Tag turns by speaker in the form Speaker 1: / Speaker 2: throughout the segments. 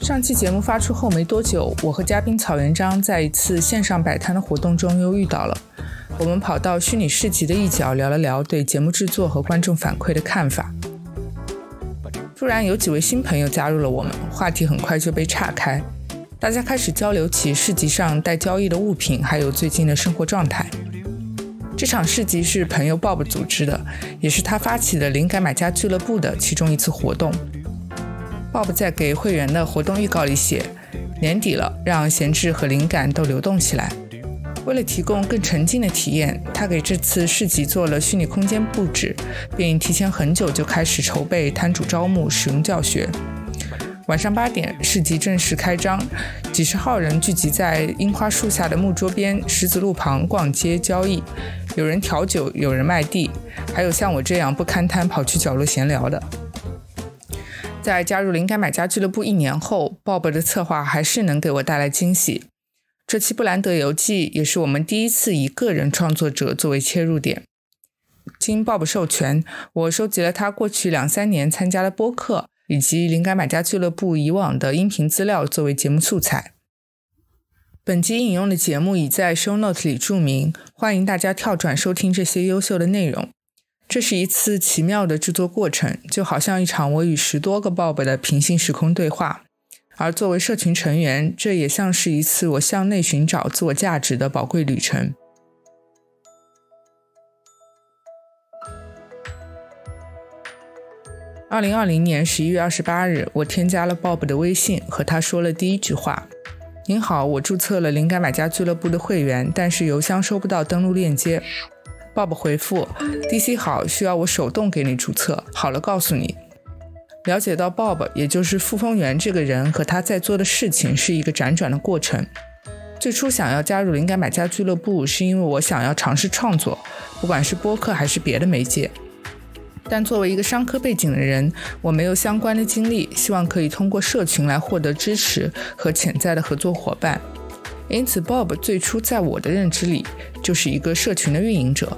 Speaker 1: 上期节目发出后没多久，我和嘉宾草原章在一次线上摆摊的活动中又遇到了。我们跑到虚拟市集的一角聊了聊对节目制作和观众反馈的看法。突然有几位新朋友加入了我们，话题很快就被岔开，大家开始交流起市集上待交易的物品，还有最近的生活状态。这场市集是朋友 Bob 组织的，也是他发起的灵感买家俱乐部的其中一次活动。Bob 在给会员的活动预告里写：“年底了，让闲置和灵感都流动起来。”为了提供更沉浸的体验，他给这次市集做了虚拟空间布置，并提前很久就开始筹备摊主招募、使用教学。晚上八点，市集正式开张，几十号人聚集在樱花树下的木桌边、石子路旁逛街交易，有人调酒，有人卖地，还有像我这样不看摊跑去角落闲聊的。在加入灵感买家俱乐部一年后，Bob 的策划还是能给我带来惊喜。这期布兰德游记也是我们第一次以个人创作者作为切入点。经 Bob 授权，我收集了他过去两三年参加的播客。以及灵感买家俱乐部以往的音频资料作为节目素材。本集引用的节目已在 Show Note 里注明，欢迎大家跳转收听这些优秀的内容。这是一次奇妙的制作过程，就好像一场我与十多个 Bob 的平行时空对话。而作为社群成员，这也像是一次我向内寻找自我价值的宝贵旅程。二零二零年十一月二十八日，我添加了 Bob 的微信，和他说了第一句话：“您好，我注册了灵感买家俱乐部的会员，但是邮箱收不到登录链接。”Bob 回复：“DC 好，需要我手动给你注册。好了，告诉你。”了解到 Bob，也就是傅风源这个人和他在做的事情是一个辗转的过程。最初想要加入灵感买家俱乐部，是因为我想要尝试创作，不管是播客还是别的媒介。但作为一个商科背景的人，我没有相关的经历，希望可以通过社群来获得支持和潜在的合作伙伴。因此，Bob 最初在我的认知里就是一个社群的运营者。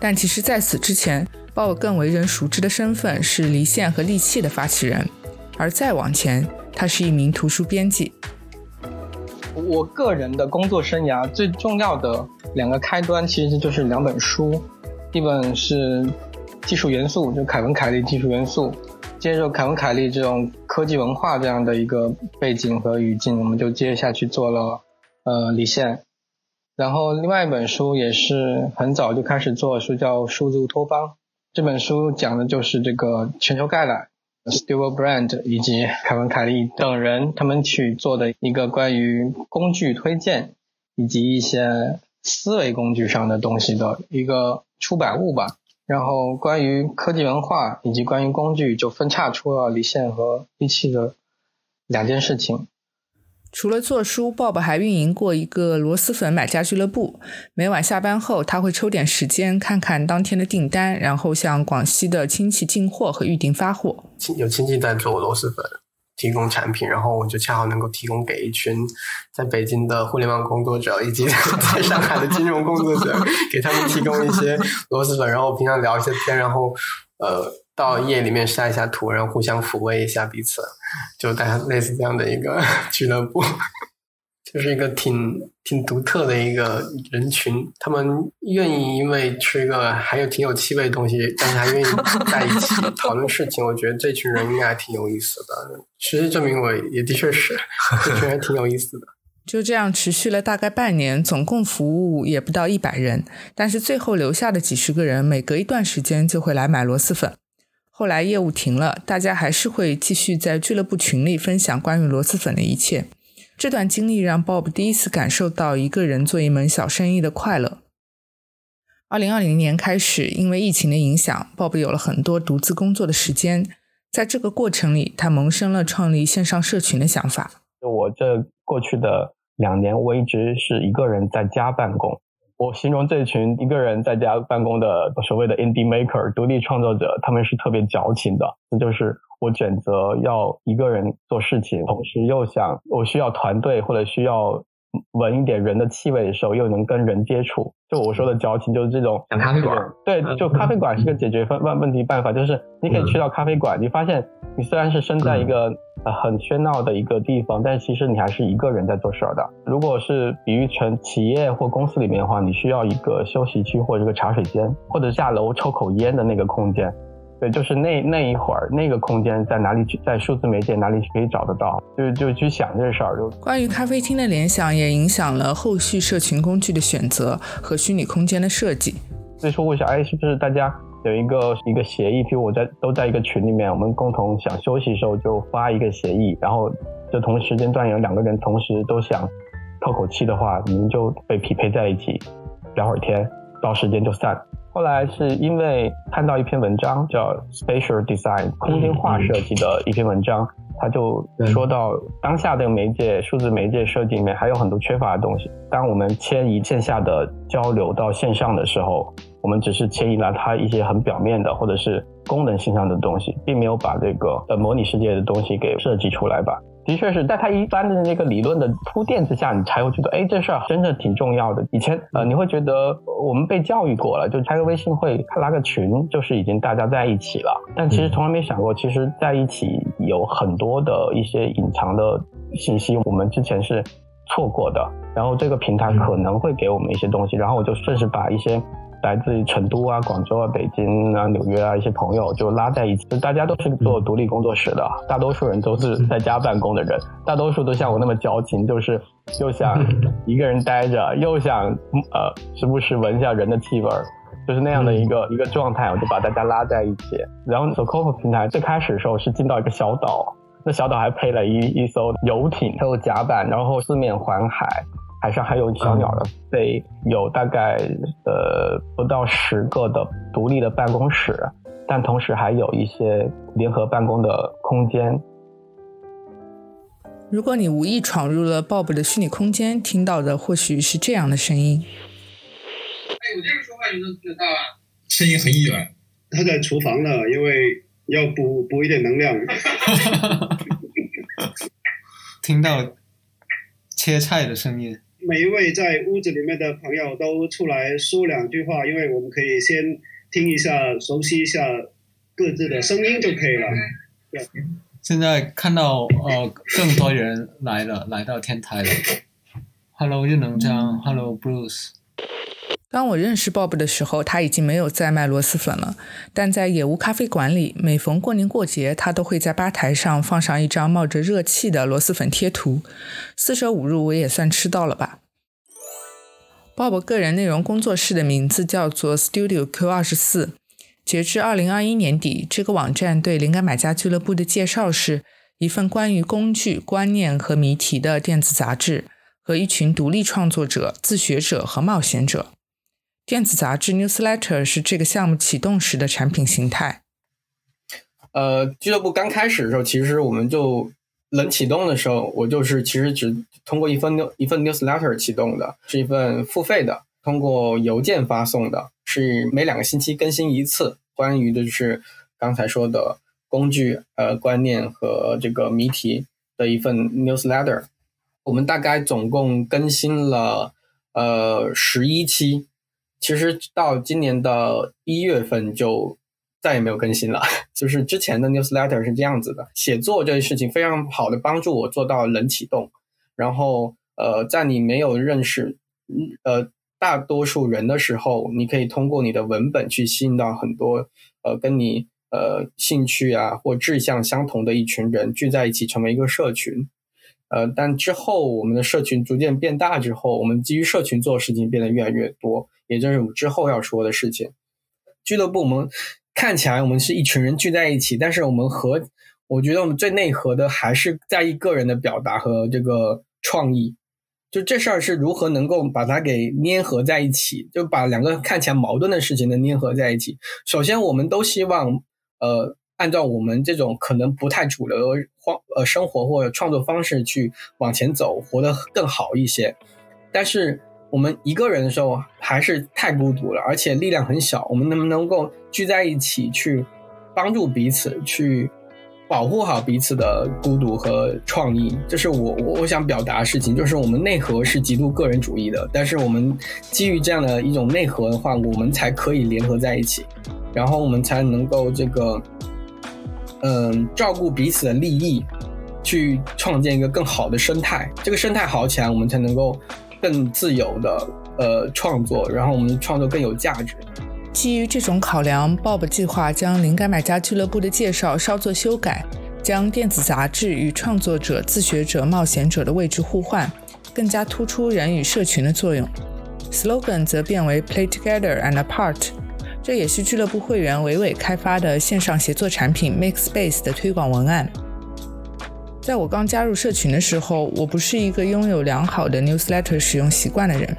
Speaker 1: 但其实，在此之前，Bob 更为人熟知的身份是离线和利器的发起人，而再往前，他是一名图书编辑。
Speaker 2: 我个人的工作生涯最重要的两个开端，其实就是两本书，一本是。技术元素就凯文凯利技术元素，接着凯文凯利这种科技文化这样的一个背景和语境，我们就接下去做了呃离线。然后另外一本书也是很早就开始做，书叫数字托邦。这本书讲的就是这个全球概览，Stewart Brand 以及凯文凯利等人他们去做的一个关于工具推荐以及一些思维工具上的东西的一个出版物吧。然后，关于科技文化以及关于工具，就分叉出了离线和利器的两件事情。
Speaker 1: 除了做书，Bob 还运营过一个螺蛳粉买家俱乐部。每晚下班后，他会抽点时间看看当天的订单，然后向广西的亲戚进货和预订发货。
Speaker 3: 有亲戚在做螺蛳粉。提供产品，然后我就恰好能够提供给一群在北京的互联网工作者以及在 上海的金融工作者，给他们提供一些螺蛳粉，然后平常聊一些天，然后呃到夜里面晒一下图，然后互相抚慰一下彼此，就大家类似这样的一个 俱乐部。就是一个挺挺独特的一个人群，他们愿意因为吃一个还有挺有气味的东西，但是还愿意在一起讨论事情。我觉得这群人应该还挺有意思的。事实证明，我也的确是，这群人挺有意思的。
Speaker 1: 就这样持续了大概半年，总共服务也不到一百人，但是最后留下的几十个人，每隔一段时间就会来买螺蛳粉。后来业务停了，大家还是会继续在俱乐部群里分享关于螺蛳粉的一切。这段经历让 Bob 第一次感受到一个人做一门小生意的快乐。二零二零年开始，因为疫情的影响，Bob 有了很多独自工作的时间。在这个过程里，他萌生了创立线上社群的想法。
Speaker 4: 我这过去的两年，我一直是一个人在家办公。我形容这群一个人在家办公的所谓的 indie maker 独立创作者，他们是特别矫情的，那就是。我选择要一个人做事情，同时又想我需要团队或者需要闻一点人的气味的时候，又能跟人接触。就我说的矫情，就是这种。
Speaker 5: 咖啡馆。
Speaker 4: 对，就咖啡馆是个解决问问问题办法，就是你可以去到咖啡馆，你发现你虽然是身在一个呃很喧闹的一个地方，但其实你还是一个人在做事儿的。如果是比喻成企业或公司里面的话，你需要一个休息区或者一个茶水间，或者下楼抽口烟的那个空间。对，就是那那一会儿，那个空间在哪里去？在数字媒介哪里可以找得到？就就去想这事儿。就
Speaker 1: 关于咖啡厅的联想，也影响了后续社群工具的选择和虚拟空间的设计。
Speaker 4: 所以说，我想，哎，是不是大家有一个一个协议？比如我在都在一个群里面，我们共同想休息的时候就发一个协议，然后就同时间段有两个人同时都想透口气的话，你们就被匹配在一起聊会儿天，到时间就散。后来是因为看到一篇文章叫 Spatial Design 空间化设计的一篇文章，他就说到当下的媒介数字媒介设计里面还有很多缺乏的东西。当我们迁移线下的交流到线上的时候，我们只是迁移了它一些很表面的或者是功能性上的东西，并没有把这个呃模拟世界的东西给设计出来吧。的确是在他一般的那个理论的铺垫之下，你才会觉得，哎，这事儿真的挺重要的。以前呃，你会觉得我们被教育过了，就开个微信会、拉个群，就是已经大家在一起了。但其实从来没想过，其实在一起有很多的一些隐藏的信息，我们之前是错过的。然后这个平台可能会给我们一些东西，然后我就顺势把一些。来自于成都啊、广州啊、北京啊、纽约啊一些朋友就拉在一起，大家都是做独立工作室的，大多数人都是在家办公的人，大多数都像我那么矫情，就是又想一个人待着，又想呃时不时闻一下人的气味，就是那样的一个一个状态，我就把大家拉在一起。然后 s o c o f 平台最开始的时候是进到一个小岛，那小岛还配了一一艘游艇，还有甲板，然后四面环海。海上还有小鸟的飞，有大概呃不到十个的独立的办公室，但同时还有一些联合办公的空间。
Speaker 1: 如果你无意闯入了 Bob 的虚拟空间，听到的或许是这样的声音。
Speaker 5: 哎，我这样说话你能听得到啊？
Speaker 6: 声音很远。
Speaker 5: 他在厨房呢，因为要补补一点能量。
Speaker 6: 听到切菜的声音。
Speaker 5: 每一位在屋子里面的朋友都出来说两句话，因为我们可以先听一下，熟悉一下各自的声音就可以了。
Speaker 6: 现在看到呃更多人来了，来到天台了。Hello，任能章，Hello Bruce。
Speaker 1: 当我认识 Bob 的时候，他已经没有在卖螺蛳粉了。但在野屋咖啡馆里，每逢过年过节，他都会在吧台上放上一张冒着热气的螺蛳粉贴图。四舍五入，我也算吃到了吧。Bob 个人内容工作室的名字叫做 Studio Q 二十四。截至二零二一年底，这个网站对灵感买家俱乐部的介绍是一份关于工具、观念和谜题的电子杂志，和一群独立创作者、自学者和冒险者。电子杂志 newsletter 是这个项目启动时的产品形态。
Speaker 2: 呃，俱乐部刚开始的时候，其实我们就冷启动的时候，我就是其实只通过一份 new 一份 newsletter 启动的，是一份付费的，通过邮件发送的，是每两个星期更新一次，关于的就是刚才说的工具、呃观念和这个谜题的一份 newsletter。我们大概总共更新了呃十一期。其实到今年的一月份就再也没有更新了。就是之前的 newsletter 是这样子的，写作这件事情非常好的帮助我做到冷启动。然后呃，在你没有认识呃大多数人的时候，你可以通过你的文本去吸引到很多呃跟你呃兴趣啊或志向相同的一群人聚在一起，成为一个社群。呃，但之后我们的社群逐渐变大之后，我们基于社群做的事情变得越来越多。也就是我们之后要说的事情。俱乐部，我们看起来我们是一群人聚在一起，但是我们和我觉得我们最内核的还是在意个人的表达和这个创意。就这事儿是如何能够把它给粘合在一起，就把两个看起来矛盾的事情能粘合在一起。首先，我们都希望呃按照我们这种可能不太主流的方呃生活或者创作方式去往前走，活得更好一些。但是。我们一个人的时候还是太孤独了，而且力量很小。我们能不能够聚在一起去帮助彼此，去保护好彼此的孤独和创意？这是我我我想表达的事情。就是我们内核是极度个人主义的，但是我们基于这样的一种内核的话，我们才可以联合在一起，然后我们才能够这个嗯照顾彼此的利益，去创建一个更好的生态。这个生态好起来，我们才能够更自由的呃创作，然后我们创作更有价值。
Speaker 1: 基于这种考量，Bob 计划将灵感买家俱乐部的介绍稍作修改，将电子杂志与创作者、自学者、冒险者的位置互换，更加突出人与社群的作用。Slogan 则变为 Play Together and Apart，这也是俱乐部会员伟伟开发的线上协作产品 Make Space 的推广文案。在我刚加入社群的时候，我不是一个拥有良好的 Newsletter 使用习惯的人，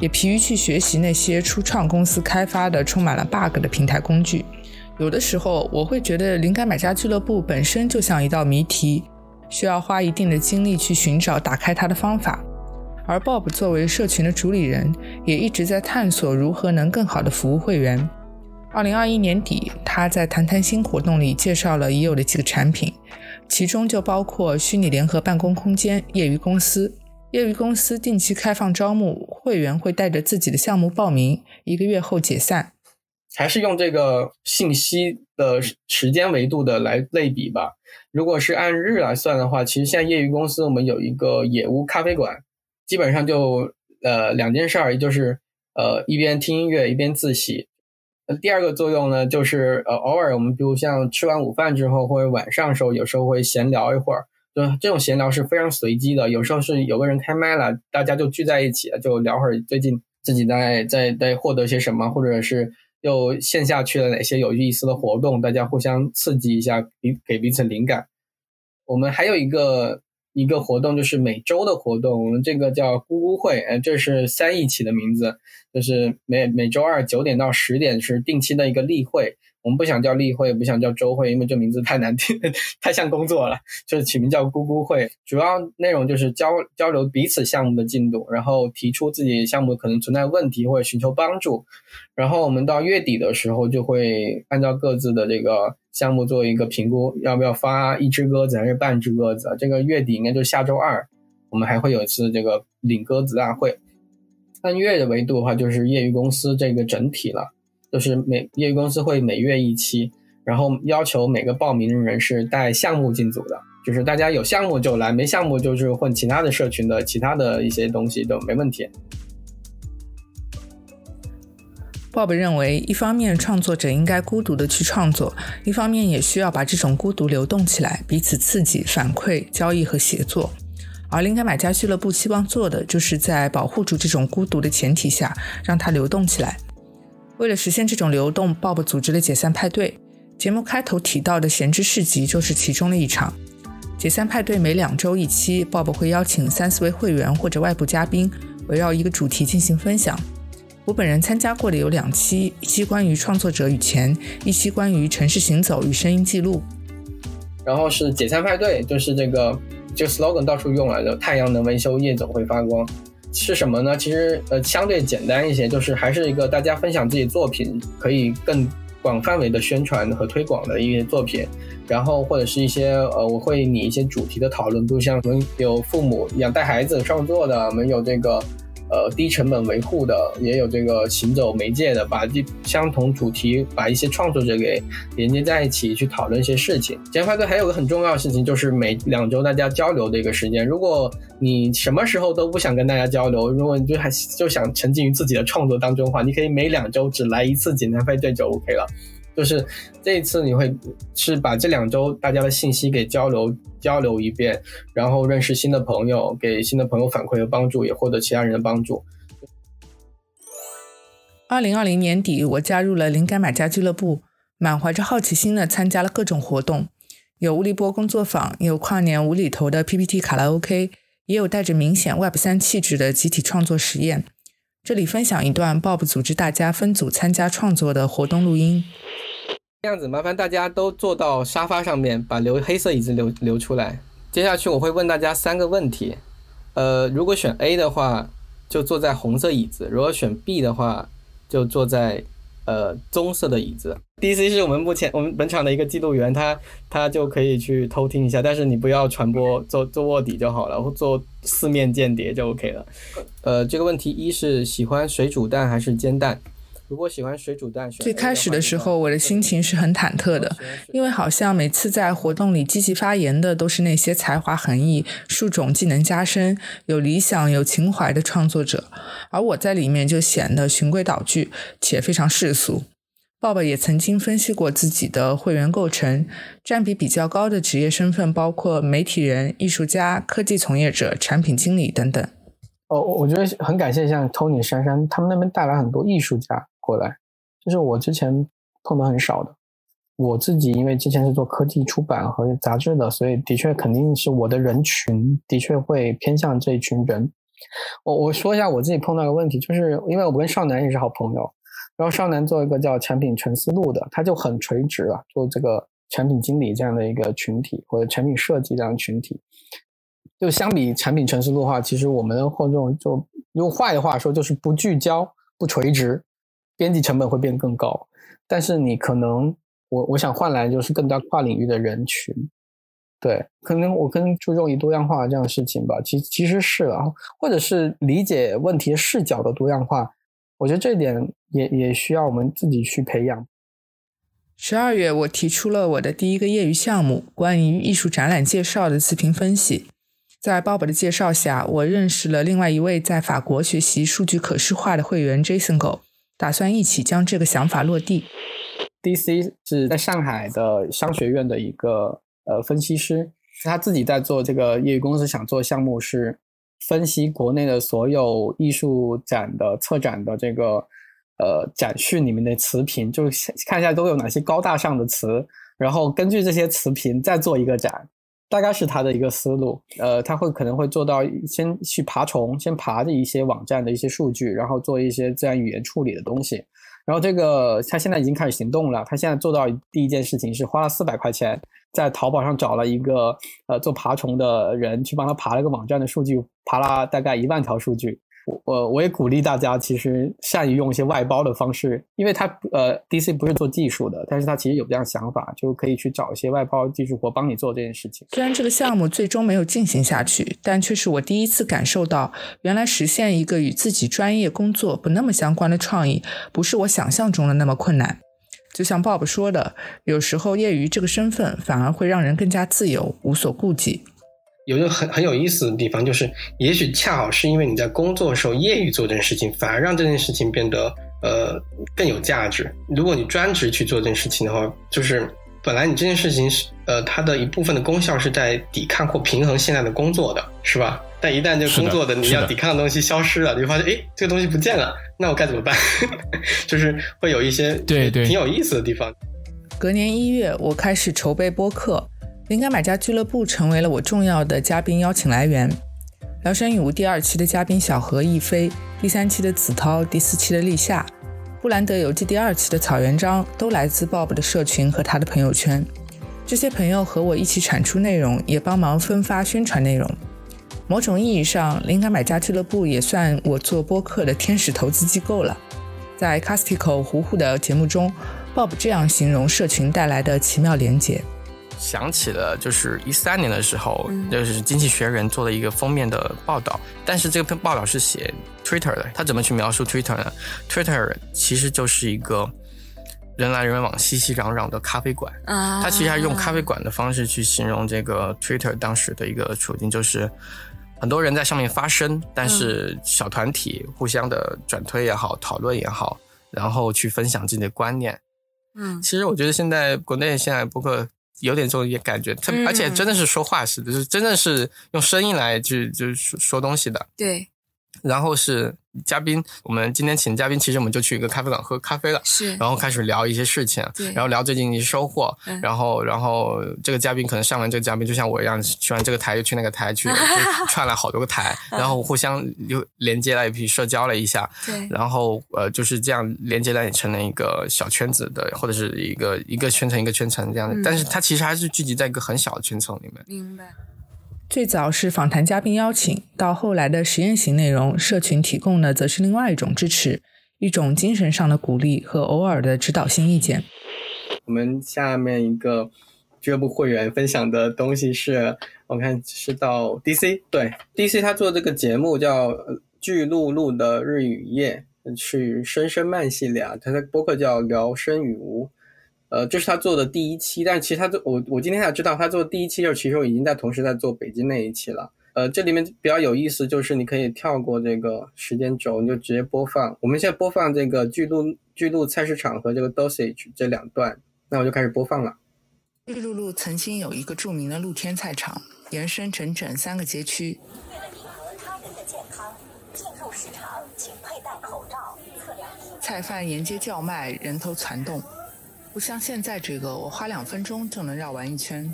Speaker 1: 也疲于去学习那些初创公司开发的充满了 bug 的平台工具。有的时候，我会觉得灵感买家俱乐部本身就像一道谜题，需要花一定的精力去寻找打开它的方法。而 Bob 作为社群的主理人，也一直在探索如何能更好的服务会员。二零二一年底，他在谈谈新活动里介绍了已有的几个产品，其中就包括虚拟联合办公空间、业余公司。业余公司定期开放招募，会员会带着自己的项目报名，一个月后解散。
Speaker 2: 还是用这个信息的时间维度的来类比吧。如果是按日来算的话，其实现在业余公司我们有一个野屋咖啡馆。基本上就呃两件事儿，就是呃一边听音乐一边自习。那第二个作用呢，就是呃偶尔我们比如像吃完午饭之后或者晚上的时候，有时候会闲聊一会儿。就这种闲聊是非常随机的，有时候是有个人开麦了，大家就聚在一起，就聊会儿最近自己在在在获得些什么，或者是又线下去了哪些有意思的活动，大家互相刺激一下，彼给彼此灵感。我们还有一个。一个活动就是每周的活动，我们这个叫“咕咕会”，呃，这是三亿起的名字，就是每每周二九点到十点是定期的一个例会。我们不想叫例会，不想叫周会，因为这名字太难听，太像工作了，就是起名叫“咕咕会”。主要内容就是交交流彼此项目的进度，然后提出自己项目可能存在问题或者寻求帮助。然后我们到月底的时候，就会按照各自的这个项目做一个评估，要不要发一只鸽子还是半只鸽子。这个月底应该就是下周二，我们还会有一次这个领鸽子大会。按月的维度的话，就是业余公司这个整体了。就是每业余公司会每月一期，然后要求每个报名的人是带项目进组的，就是大家有项目就来，没项目就是混其他的社群的其他的一些东西都没问题。
Speaker 1: Bob 认为，一方面创作者应该孤独的去创作，一方面也需要把这种孤独流动起来，彼此刺激、反馈、交易和协作。而灵感买家俱乐部希望做的，就是在保护住这种孤独的前提下，让它流动起来。为了实现这种流动，Bob 组织了解散派对。节目开头提到的闲置市集就是其中的一场。解散派对每两周一期，Bob 会邀请三四位会员或者外部嘉宾，围绕一个主题进行分享。我本人参加过的有两期，一期关于创作者与钱，一期关于城市行走与声音记录。
Speaker 2: 然后是解散派对，就是这个就 slogan 到处用来的，太阳能维修，夜总会发光。是什么呢？其实呃相对简单一些，就是还是一个大家分享自己作品，可以更广范围的宣传和推广的一些作品，然后或者是一些呃我会拟一些主题的讨论，就像我们有父母养带孩子创作的，我们有这个。呃，低成本维护的也有这个行走媒介的，把这相同主题把一些创作者给连接在一起，去讨论一些事情。前派对还有个很重要的事情，就是每两周大家交流的一个时间。如果你什么时候都不想跟大家交流，如果你就还就想沉浸于自己的创作当中的话，你可以每两周只来一次简单派对就 OK 了。就是这一次你会是把这两周大家的信息给交流交流一遍，然后认识新的朋友，给新的朋友反馈和帮助，也获得其他人的帮助。
Speaker 1: 二零二零年底，我加入了灵感买家俱乐部，满怀着好奇心的参加了各种活动，有乌力波工作坊，有跨年无厘头的 PPT 卡拉 OK，也有带着明显 Web 三气质的集体创作实验。这里分享一段 Bob 组织大家分组参加创作的活动录音。
Speaker 2: 这样子，麻烦大家都坐到沙发上面，把留黑色椅子留留出来。接下去我会问大家三个问题，呃，如果选 A 的话，就坐在红色椅子；如果选 B 的话，就坐在呃棕色的椅子。DC 是我们目前我们本场的一个记录员，他他就可以去偷听一下，但是你不要传播，做做卧底就好了，或做四面间谍就 OK 了。呃，这个问题一是喜欢水煮蛋还是煎蛋？
Speaker 3: 如果喜欢水煮蛋，
Speaker 1: 最开始的时候，我的心情是很忐忑的，因为好像每次在活动里积极发言的都是那些才华横溢、树种技能加深、有理想、有情怀的创作者，而我在里面就显得循规蹈矩且非常世俗。爸爸也曾经分析过自己的会员构成，占比比较高的职业身份包括媒体人、艺术家、科技从业者、产品经理等等。
Speaker 2: 哦，我觉得很感谢像 Tony、珊珊他们那边带来很多艺术家过来，就是我之前碰到很少的。我自己因为之前是做科技出版和杂志的，所以的确肯定是我的人群的确会偏向这一群人。我我说一下我自己碰到的问题，就是因为我跟少南也是好朋友。然后少南做一个叫产品纯思路的，他就很垂直了，做这个产品经理这样的一个群体，或者产品设计这样群体。就相比产品纯思路的话，其实我们的受众就用坏的话说，就是不聚焦、不垂直，编辑成本会变更高。但是你可能，我我想换来就是更加跨领域的人群。对，可能我更注重于多样化这样的事情吧。其其实是啊，或者是理解问题视角的多样化。我觉得这点也也需要我们自己去培养。
Speaker 1: 十二月，我提出了我的第一个业余项目——关于艺术展览介绍的自评分析。在鲍勃的介绍下，我认识了另外一位在法国学习数据可视化的会员 Jason Go，打算一起将这个想法落地。
Speaker 2: DC 是在上海的商学院的一个呃分析师，他自己在做这个业余公司，想做项目是。分析国内的所有艺术展的策展的这个呃展讯里面的词频，就是看一下都有哪些高大上的词，然后根据这些词频再做一个展，大概是他的一个思路。呃，他会可能会做到先去爬虫，先爬的一些网站的一些数据，然后做一些自然语言处理的东西。然后这个他现在已经开始行动了，他现在做到第一件事情是花了四百块钱。在淘宝上找了一个呃做爬虫的人去帮他爬了个网站的数据，爬了大概一万条数据。我我也鼓励大家，其实善于用一些外包的方式，因为他呃 DC 不是做技术的，但是他其实有这样想法，就可以去找一些外包技术活帮你做这件事情。
Speaker 1: 虽然这个项目最终没有进行下去，但却是我第一次感受到，原来实现一个与自己专业工作不那么相关的创意，不是我想象中的那么困难。就像 Bob 说的，有时候业余这个身份反而会让人更加自由，无所顾忌。
Speaker 3: 有一个很很有意思的地方，就是也许恰好是因为你在工作的时候业余做这件事情，反而让这件事情变得呃更有价值。如果你专职去做这件事情的话，就是本来你这件事情是呃它的一部分的功效是在抵抗或平衡现在的工作的，是吧？但一旦这工作的你要抵抗的东西消失了，你就发现，哎，这个东西不见了，那我该怎么办？就是会有一些
Speaker 7: 对对
Speaker 3: 挺有意思的地方。
Speaker 1: 隔年一月，我开始筹备播客，灵感买家俱乐部成为了我重要的嘉宾邀请来源。聊山语无第二期的嘉宾小何亦飞，第三期的子涛，第四期的立夏，布兰德游记第二期的草原章，都来自 Bob 的社群和他的朋友圈。这些朋友和我一起产出内容，也帮忙分发宣传内容。某种意义上，灵感买家俱乐部也算我做播客的天使投资机构了。在 Castico 糊糊的节目中，Bob 这样形容社群带来的奇妙连结。
Speaker 7: 想起了就是一三年的时候，就是《经济学人》做了一个封面的报道，但是这篇报道是写 Twitter 的。他怎么去描述 Twitter 呢？Twitter 其实就是一个人来人往、熙熙攘攘的咖啡馆。啊，他其实还用咖啡馆的方式去形容这个 Twitter 当时的一个处境，就是。很多人在上面发声，但是小团体互相的转推也好，讨论也好，然后去分享自己的观念。嗯，其实我觉得现在国内现在播客有点这种感觉，特而且真的是说话似的，就是真的是用声音来去就是说说东西的。
Speaker 8: 对，
Speaker 7: 然后是。嘉宾，我们今天请嘉宾，其实我们就去一个咖啡馆喝咖啡了，
Speaker 8: 是，
Speaker 7: 然后开始聊一些事情，
Speaker 8: 对，
Speaker 7: 然后聊最近一些收获，然后，然后这个嘉宾可能上完这个嘉宾，就像我一样，去完这个台又去那个台去，串了好多个台，然后互相又连接了一批社交了一下，
Speaker 8: 对，
Speaker 7: 然后呃就是这样连接在成了一个小圈子的，或者是一个一个圈层一个圈层这样的，但是它其实还是聚集在一个很小的圈层里面，
Speaker 8: 明白。
Speaker 1: 最早是访谈嘉宾邀请，到后来的实验型内容，社群提供的则是另外一种支持，一种精神上的鼓励和偶尔的指导性意见。
Speaker 3: 我们下面一个俱乐部会员分享的东西是，我看是到 DC，对 DC 他做这个节目叫《巨鹿鹿的日与夜》，
Speaker 2: 是声声慢系列啊，他的播客叫聊生与无，呃，这是他做的第一期，但其实他做我我今天才知道他做的第一期就其实我已经在同时在做北京那一期了。呃，这里面比较有意思就是你可以跳过这个时间轴，你就直接播放。我们现在播放这个巨鹿巨鹿菜市场和这个 dosage 这两段，那我就开始播放了。
Speaker 1: 巨鹿路曾经有一个著名的露天菜场，延伸整整三个街区。
Speaker 9: 为了你和他人的健康，进入市场请佩戴口罩。
Speaker 1: 菜贩沿街叫卖，人头攒动，不像现在这个，我花两分钟就能绕完一圈。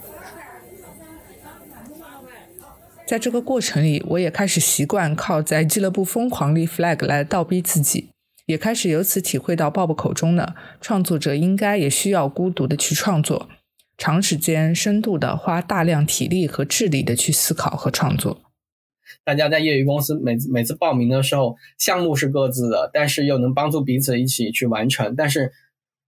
Speaker 1: 在这个过程里，我也开始习惯靠在俱乐部疯狂立 flag 来倒逼自己，也开始由此体会到 Bob 口中的创作者应该也需要孤独的去创作，长时间、深度的花大量体力和智力的去思考和创作。
Speaker 2: 大家在业余公司每次每次报名的时候，项目是各自的，但是又能帮助彼此一起去完成。但是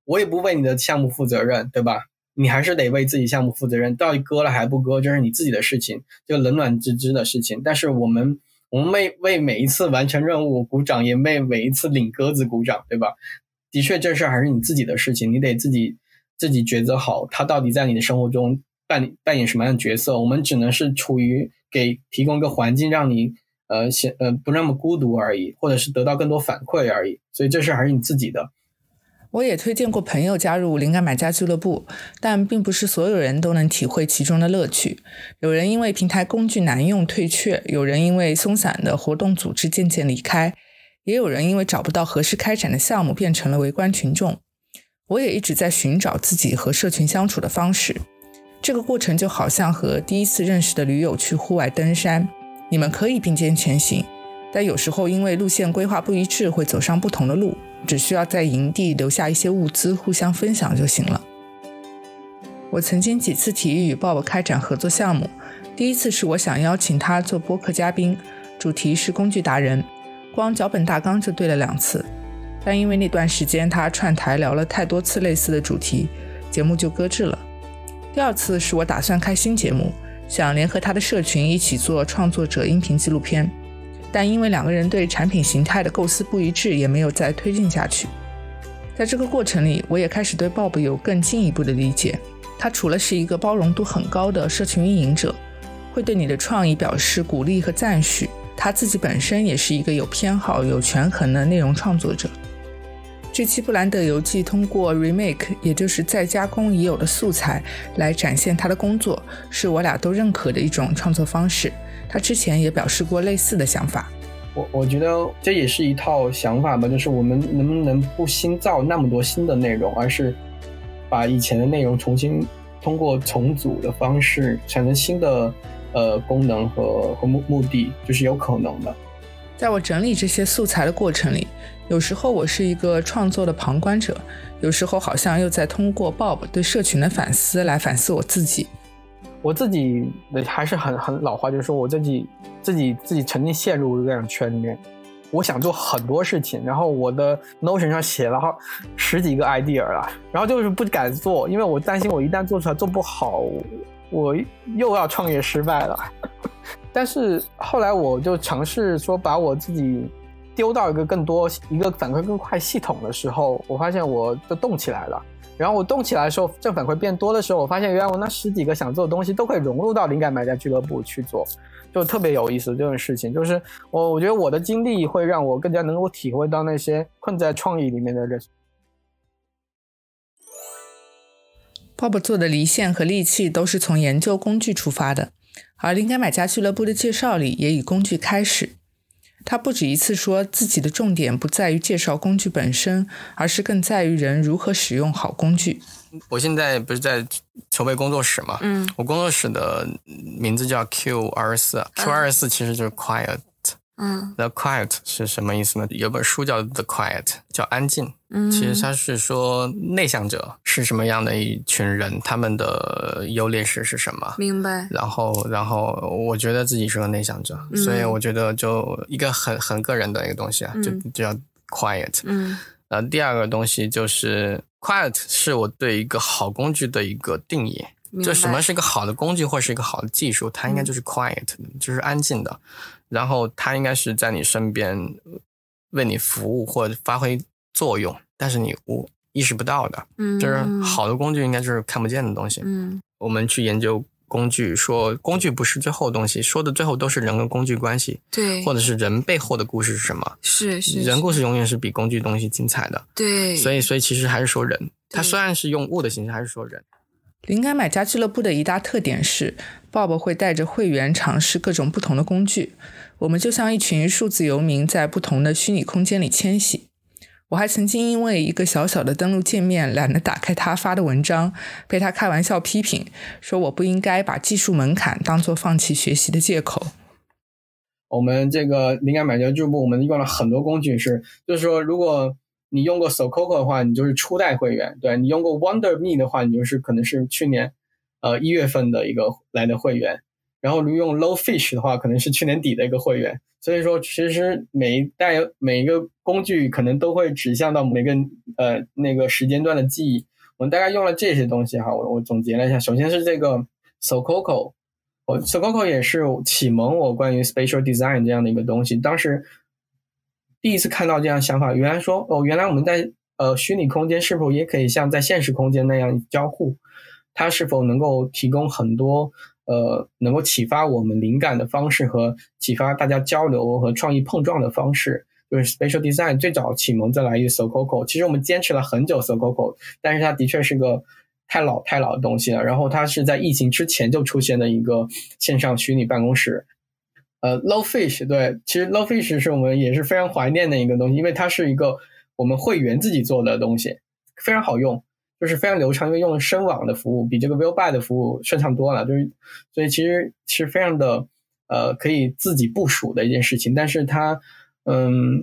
Speaker 2: 我也不为你的项目负责任，对吧？你还是得为自己项目负责任，到底割了还不割，这是你自己的事情，就冷暖自知的事情。但是我们，我们为为每一次完成任务鼓掌，也为每一次领鸽子鼓掌，对吧？的确，这事还是你自己的事情，你得自己自己抉择好，他到底在你的生活中扮扮演什么样的角色。我们只能是处于给提供一个环境，让你呃显呃不那么孤独而已，或者是得到更多反馈而已。所以这事还是你自己的。
Speaker 1: 我也推荐过朋友加入灵感买家俱乐部，但并不是所有人都能体会其中的乐趣。有人因为平台工具难用退却，有人因为松散的活动组织渐渐离开，也有人因为找不到合适开展的项目变成了围观群众。我也一直在寻找自己和社群相处的方式。这个过程就好像和第一次认识的驴友去户外登山，你们可以并肩前行，但有时候因为路线规划不一致，会走上不同的路。只需要在营地留下一些物资，互相分享就行了。我曾经几次提议与鲍勃开展合作项目，第一次是我想邀请他做播客嘉宾，主题是工具达人，光脚本大纲就对了两次，但因为那段时间他串台聊了太多次类似的主题，节目就搁置了。第二次是我打算开新节目，想联合他的社群一起做创作者音频纪录片。但因为两个人对产品形态的构思不一致，也没有再推进下去。在这个过程里，我也开始对 Bob 有更进一步的理解。他除了是一个包容度很高的社群运营者，会对你的创意表示鼓励和赞许，他自己本身也是一个有偏好、有权衡的内容创作者。这期布兰德游记通过 remake，也就是再加工已有的素材来展现他的工作，是我俩都认可的一种创作方式。他之前也表示过类似的想法，
Speaker 2: 我我觉得这也是一套想法吧，就是我们能不能不新造那么多新的内容，而是把以前的内容重新通过重组的方式产生新的呃功能和和目目的，就是有可能的。
Speaker 1: 在我整理这些素材的过程里，有时候我是一个创作的旁观者，有时候好像又在通过 Bob 对社群的反思来反思我自己。
Speaker 2: 我自己还是很很老话，就是说我自己自己自己曾经陷入这样圈里面，我想做很多事情，然后我的 Notion 上写了好十几个 idea 了，然后就是不敢做，因为我担心我一旦做出来做不好，我又要创业失败了。但是后来我就尝试说把我自己丢到一个更多一个反馈更快系统的时候，我发现我就动起来了。然后我动起来的时候，正反馈变多的时候，我发现原来我那十几个想做的东西都可以融入到灵感买家俱乐部去做，就特别有意思。这种事情就是我，我觉得我的经历会让我更加能够体会到那些困在创意里面的人。
Speaker 1: Bob 做的离线和利器都是从研究工具出发的，而灵感买家俱乐部的介绍里也以工具开始。他不止一次说，自己的重点不在于介绍工具本身，而是更在于人如何使用好工具。
Speaker 7: 我现在不是在筹备工作室嘛？嗯，我工作室的名字叫 Q 二十四，Q 二十四其实就是 Quiet。嗯，The Quiet 是什么意思呢？有本书叫 The Quiet，叫安静。嗯，其实它是说内向者是什么样的一群人，他们的优劣势是什么？
Speaker 10: 明白。
Speaker 7: 然后，然后我觉得自己是个内向者，所以我觉得就一个很很个人的一个东西啊，就就叫 Quiet。嗯。然后第二个东西就是 Quiet 是我对一个好工具的一个定义。就什么是一个好的工具或是一个好的技术，它应该就是 quiet，就是安静的。然后他应该是在你身边，为你服务或者发挥作用，但是你无意识不到的，
Speaker 11: 嗯，
Speaker 7: 就是好的工具应该就是看不见的东西。
Speaker 11: 嗯
Speaker 7: 我们去研究工具，说工具不是最后的东西，说的最后都是人跟工具关系，
Speaker 11: 对，
Speaker 7: 或者是人背后的故事是什么。
Speaker 11: 是是
Speaker 7: 人故事永远是比工具东西精彩的，
Speaker 11: 对，
Speaker 7: 所以所以其实还是说人，
Speaker 11: 他
Speaker 7: 虽然是用物的形式，还是说人。
Speaker 1: 灵感买家俱乐部的一大特点是，Bob 会带着会员尝试各种不同的工具。我们就像一群数字游民，在不同的虚拟空间里迁徙。我还曾经因为一个小小的登录界面懒得打开他发的文章，被他开玩笑批评，说我不应该把技术门槛当做放弃学习的借口。
Speaker 2: 我们这个灵感买家俱乐部，我们用了很多工具是，就是说，如果你用过 SoCoco 的话，你就是初代会员；对你用过 Wonder Me 的话，你就是可能是去年呃一月份的一个来的会员。然后如用 Low Fish 的话，可能是去年底的一个会员。所以说，其实每一代每一个工具可能都会指向到每个呃那个时间段的记忆。我们大概用了这些东西哈，我我总结了一下，首先是这个 SoCoco。我 SoCoco 也是启蒙我关于 spatial design 这样的一个东西。当时第一次看到这样想法，原来说哦，原来我们在呃虚拟空间是否也可以像在现实空间那样交互？它是否能够提供很多呃能够启发我们灵感的方式和启发大家交流和创意碰撞的方式？就是 spatial design 最早启蒙在来于 SoCoco。其实我们坚持了很久 SoCoco，但是它的确是个。太老太老的东西了，然后它是在疫情之前就出现的一个线上虚拟办公室。呃，Low Fish 对，其实 Low Fish 是我们也是非常怀念的一个东西，因为它是一个我们会员自己做的东西，非常好用，就是非常流畅，因为用深网的服务比这个 Will Buy 的服务顺畅多了，就是所以其实是非常的呃可以自己部署的一件事情，但是它嗯。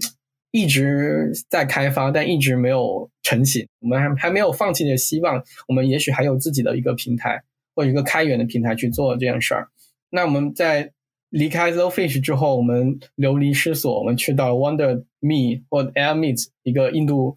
Speaker 2: 一直在开发，但一直没有成型。我们还还没有放弃的希望。我们也许还有自己的一个平台或者一个开源的平台去做这件事儿。那我们在离开 Low Fish 之后，我们流离失所，我们去到 Wonder Me 或 Air Meet 一个印度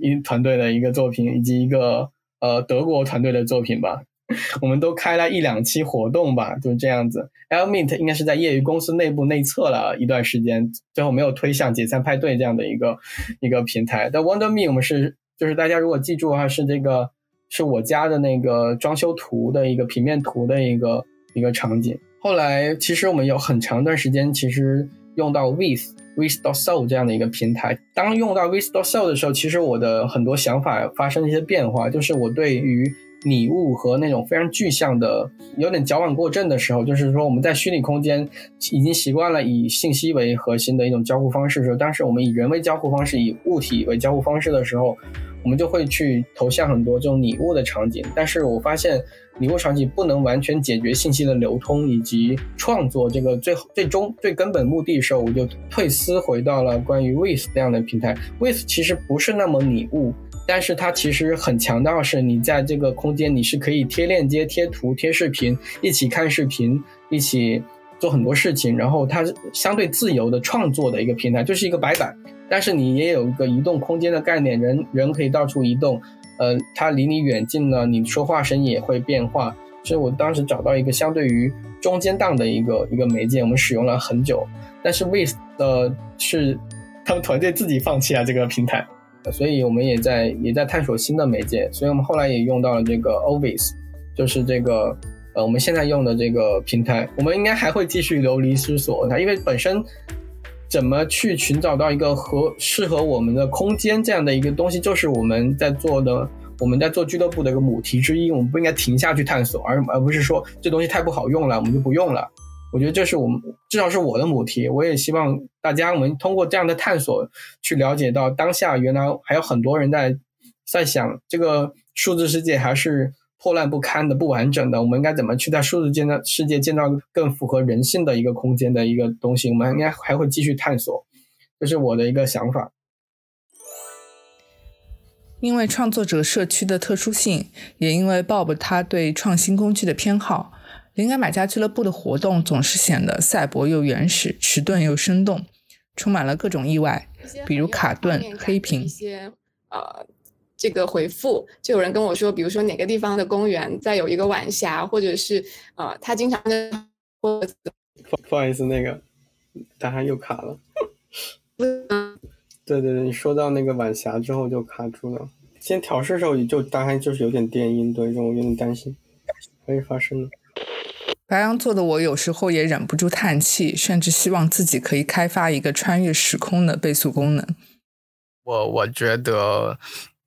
Speaker 2: 一团队的一个作品，以及一个呃德国团队的作品吧。我们都开了一两期活动吧，就是这样子。Lmint 应该是在业余公司内部内测了一段时间，最后没有推向解散派对这样的一个一个平台。但 Wonder Me 我们是就是大家如果记住的话，是这个是我家的那个装修图的一个平面图的一个一个场景。后来其实我们有很长一段时间其实用到 With With dot So 这样的一个平台。当用到 With dot So 的时候，其实我的很多想法发生了一些变化，就是我对于拟物和那种非常具象的、有点矫枉过正的时候，就是说我们在虚拟空间已经习惯了以信息为核心的一种交互方式的时候，当时我们以人为交互方式、以物体为交互方式的时候，我们就会去投向很多这种拟物的场景。但是我发现拟物场景不能完全解决信息的流通以及创作这个最最终最根本目的的时候，我就退思回到了关于 With 这样的平台。With 其实不是那么拟物。但是它其实很强调是，你在这个空间你是可以贴链接、贴图、贴视频，一起看视频，一起做很多事情。然后它是相对自由的创作的一个平台，就是一个白板，但是你也有一个移动空间的概念，人人可以到处移动。呃，它离你远近呢，你说话声音也会变化。所以我当时找到一个相对于中间档的一个一个媒介，我们使用了很久。但是 With 的是他们团队自己放弃了这个平台。所以我们也在也在探索新的媒介，所以我们后来也用到了这个 Ovis，就是这个呃我们现在用的这个平台，我们应该还会继续流离失所它，因为本身怎么去寻找到一个合适合我们的空间这样的一个东西，就是我们在做的我们在做俱乐部的一个母题之一，我们不应该停下去探索，而而不是说这东西太不好用了，我们就不用了。我觉得这是我们至少是我的母题，我也希望大家我们通过这样的探索去了解到当下原来还有很多人在在想这个数字世界还是破烂不堪的、不完整的，我们应该怎么去在数字建造世界建造更符合人性的一个空间的一个东西？我们应该还会继续探索，这是我的一个想法。
Speaker 1: 因为创作者社区的特殊性，也因为 Bob 他对创新工具的偏好。灵感买家俱乐部的活动总是显得赛博又原始、迟钝又生动，充满了各种意外，比如卡顿、黑屏。
Speaker 11: 一些呃，这个回复就有人跟我说，比如说哪个地方的公园在有一个晚霞，或者是呃，他经常的或
Speaker 2: 不不好意思，那个大家又卡了。
Speaker 12: 对对对，你说到那个晚霞之后就卡住了。先调试的时候就大概就是有点电音，对，让我有点担心可以发生的。
Speaker 1: 白羊座的我有时候也忍不住叹气，甚至希望自己可以开发一个穿越时空的倍速功能。
Speaker 13: 我我觉得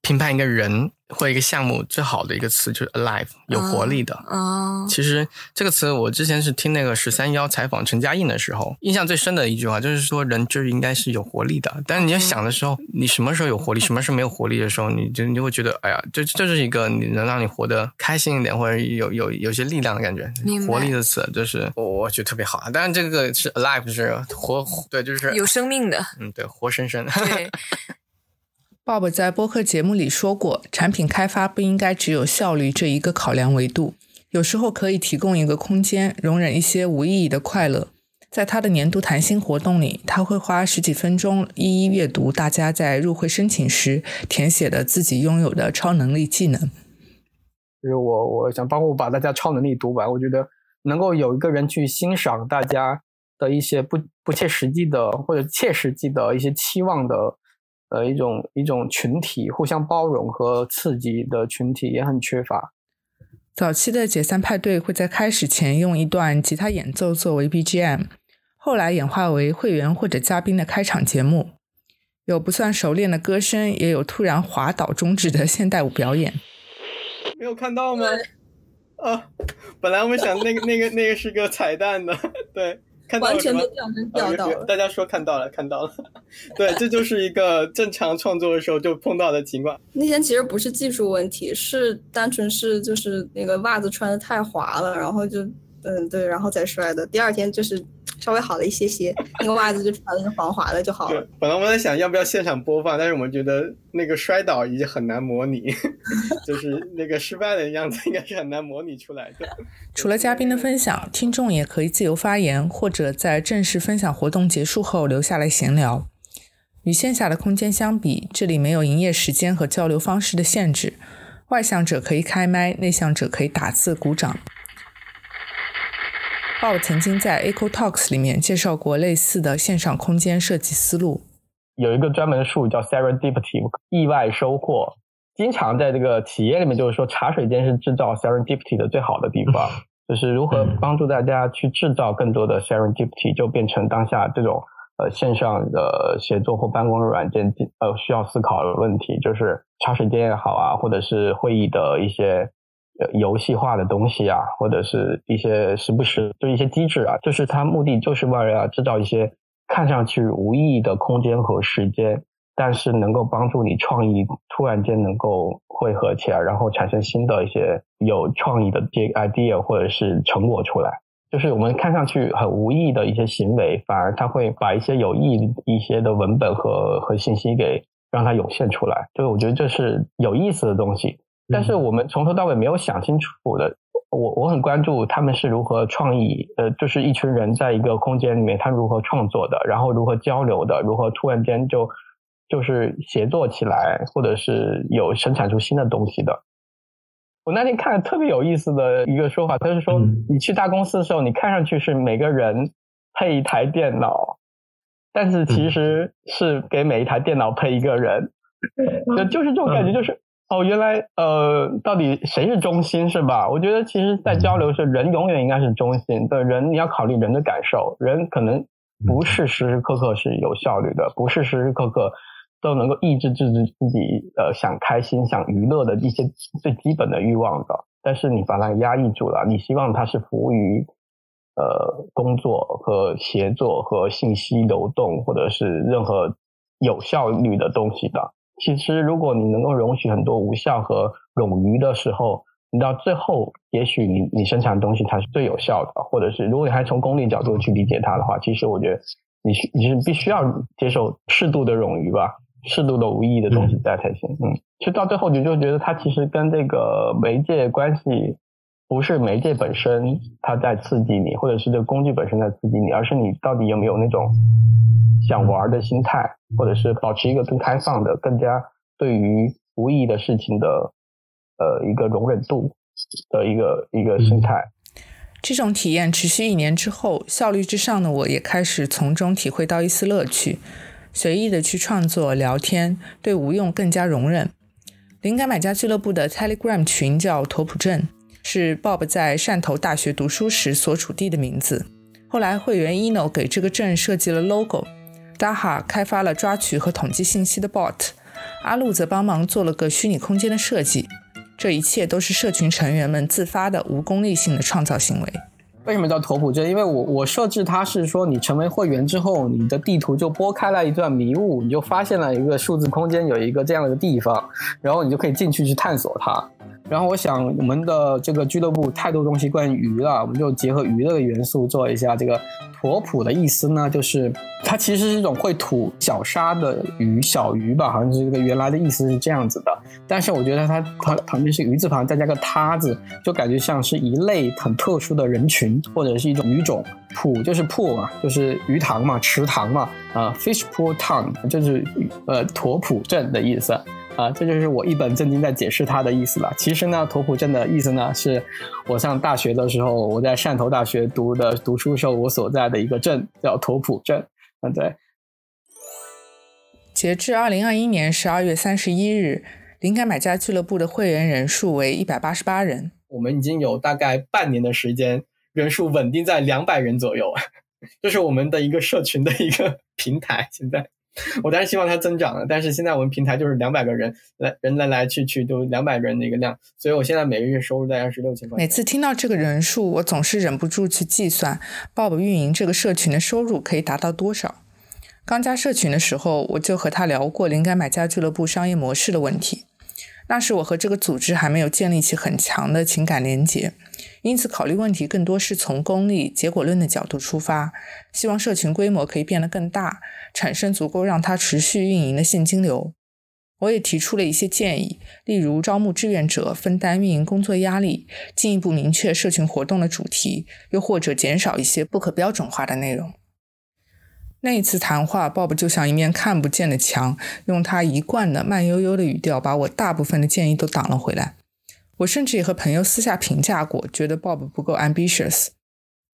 Speaker 13: 评判一个人或一个项目最好的一个词就是 alive，有活力的。
Speaker 7: 啊，
Speaker 13: 其实这个词我之前是听那个十三幺采访陈嘉映的时候，印象最深的一句话就是说人就是应该是有活力的。但是你要想的时候，你什么时候有活力，什么时候没有活力的时候，你就你就会觉得，哎呀，这这是一个你能让你活得开心一点，或者有有有些力量的感觉活力的词就是我我觉得特别好。当然这个是 alive 是活，对，就是
Speaker 7: 有生命的，
Speaker 13: 嗯，对，活生生。
Speaker 7: 对，
Speaker 1: Bob 在播客节目里说过，产品开发不应该只有效率这一个考量维度，有时候可以提供一个空间，容忍一些无意义的快乐。在他的年度谈心活动里，他会花十几分钟一一阅读大家在入会申请时填写的自己拥有的超能力技能。
Speaker 2: 就是我我想帮我把大家超能力读完，我觉得能够有一个人去欣赏大家的一些不不切实际的或者切实际的一些期望的呃一种一种群体，互相包容和刺激的群体也很缺乏。
Speaker 1: 早期的解散派对会在开始前用一段吉他演奏作为 BGM，后来演化为会员或者嘉宾的开场节目，有不算熟练的歌声，也有突然滑倒终止的现代舞表演。
Speaker 12: 没有看到吗？啊，本来我们想那个那个那个是个彩蛋的，对，看到
Speaker 14: 完全
Speaker 12: 吗
Speaker 14: 被掉针
Speaker 12: 啊有有
Speaker 14: 掉到了。
Speaker 12: 大家说看到了，看到了，对，这就是一个正常创作的时候就碰到的情况。
Speaker 14: 那天其实不是技术问题，是单纯是就是那个袜子穿的太滑了，然后就嗯对，然后才摔的。第二天就是稍微好了一些些，那个袜子就穿的防滑的就好了。，
Speaker 12: 本来我们在想要不要现场播放，但是我们觉得那个摔倒已经很难模拟，就是那个失败的样子应该是很难模拟出来的。
Speaker 1: 除了嘉宾的分享，听众也可以自由发言，或者在正式分享活动结束后留下来闲聊。与线下的空间相比，这里没有营业时间和交流方式的限制，外向者可以开麦，内向者可以打字鼓掌。鲍曾经在 Echo Talks 里面介绍过类似的线上空间设计思路。
Speaker 2: 有一个专门的术语叫 serendipity，意外收获。经常在这个企业里面，就是说茶水间是制造 serendipity 的最好的地方，就是如何帮助大家去制造更多的 serendipity，就变成当下这种呃线上的协作或办公的软件呃需要思考的问题，就是茶水间也好啊，或者是会议的一些呃游戏化的东西啊，或者是一些时不时就一些机制啊，就是它目的就是为了要制造一些看上去无意义的空间和时间，但是能够帮助你创意突然间能够汇合起来，然后产生新的一些有创意的这 idea 或者是成果出来。就是我们看上去很无意义的一些行为，反而它会把一些有意义一些的文本和和信息给让它涌现出来。就是我觉得这是有意思的东西，但是我们从头到尾没有想清楚的。我我很关注他们是如何创意，呃，就是一群人在一个空间里面，他如何创作的，然后如何交流的，如何突然间就就是协作起来，或者是有生产出新的东西的。我那天看了特别有意思的一个说法，他是说，你去大公司的时候，你看上去是每个人配一台电脑，但是其实是给每一台电脑配一个人，就就是这种感觉，就是哦，原来呃，到底谁是中心是吧？我觉得其实，在交流是人永远应该是中心，对人你要考虑人的感受，人可能不是时时刻刻是有效率的，不是时时刻刻都能够抑制自己自己呃想开心、想娱乐的一些最基本的欲望的。但是你把它压抑住了，你希望它是服务于呃工作和协作和信息流动，或者是任何有效率的东西的。其实，如果你能够容许很多无效和冗余的时候，你到最后，也许你你生产的东西才是最有效的，或者是如果你还从功利角度去理解它的话，其实我觉得你需你是必须要接受适度的冗余吧，适度的无意义的东西在才行。嗯，其实到最后你就觉得它其实跟这个媒介关系不是媒介本身它在刺激你，或者是这个工具本身在刺激你，而是你到底有没有那种想玩的心态，或者是保持一个更开放的、更加对于无意义的事情的呃一个容忍度的一个一个心态。
Speaker 1: 这种体验持续一年之后，效率之上的我也开始从中体会到一丝乐趣。随意的去创作、聊天，对无用更加容忍。灵感买家俱乐部的 Telegram 群叫图普镇，是 Bob 在汕头大学读书时所处地的名字。后来会员 Eno 给这个镇设计了 logo，Daha 开发了抓取和统计信息的 bot，阿路则帮忙做了个虚拟空间的设计。这一切都是社群成员们自发的无功利性的创造行为。
Speaker 2: 为什么叫拓扑镇？因为我我设置它是说，你成为会员之后，你的地图就拨开了一段迷雾，你就发现了一个数字空间有一个这样的地方，然后你就可以进去去探索它。然后我想，我们的这个俱乐部太多东西关于鱼了，我们就结合鱼这个元素做一下。这个驼浦的意思呢，就是它其实是一种会吐小沙的鱼，小鱼吧，好像是这个原来的意思是这样子的。但是我觉得它它旁边是鱼字旁，再加个他字，就感觉像是一类很特殊的人群，或者是一种鱼种。浦就是瀑嘛，就是鱼塘嘛，池塘嘛，啊，fish pool town 就是呃驼浦镇的意思。啊，这就是我一本正经在解释它的意思了。其实呢，驼浦镇的意思呢，是我上大学的时候，我在汕头大学读的读书时候，我所在的一个镇叫驼浦镇。嗯，对。
Speaker 1: 截至二零二一年十二月三十一日，灵感买家俱乐部的会员人数为一百八十八人。
Speaker 2: 我们已经有大概半年的时间，人数稳定在两百人左右，这是我们的一个社群的一个平台。现在。我当然希望它增长了，但是现在我们平台就是两百个人来人来来去去都两百个人的一个量，所以我现在每个月收入大概是六千块。
Speaker 1: 每次听到这个人数，我总是忍不住去计算，Bob 运营这个社群的收入可以达到多少。刚加社群的时候，我就和他聊过灵感买家俱乐部商业模式的问题。那时我和这个组织还没有建立起很强的情感连结，因此考虑问题更多是从功利、结果论的角度出发，希望社群规模可以变得更大，产生足够让它持续运营的现金流。我也提出了一些建议，例如招募志愿者、分担运营工作压力、进一步明确社群活动的主题，又或者减少一些不可标准化的内容。那一次谈话，Bob 就像一面看不见的墙，用他一贯的慢悠悠的语调，把我大部分的建议都挡了回来。我甚至也和朋友私下评价过，觉得 Bob 不够 ambitious。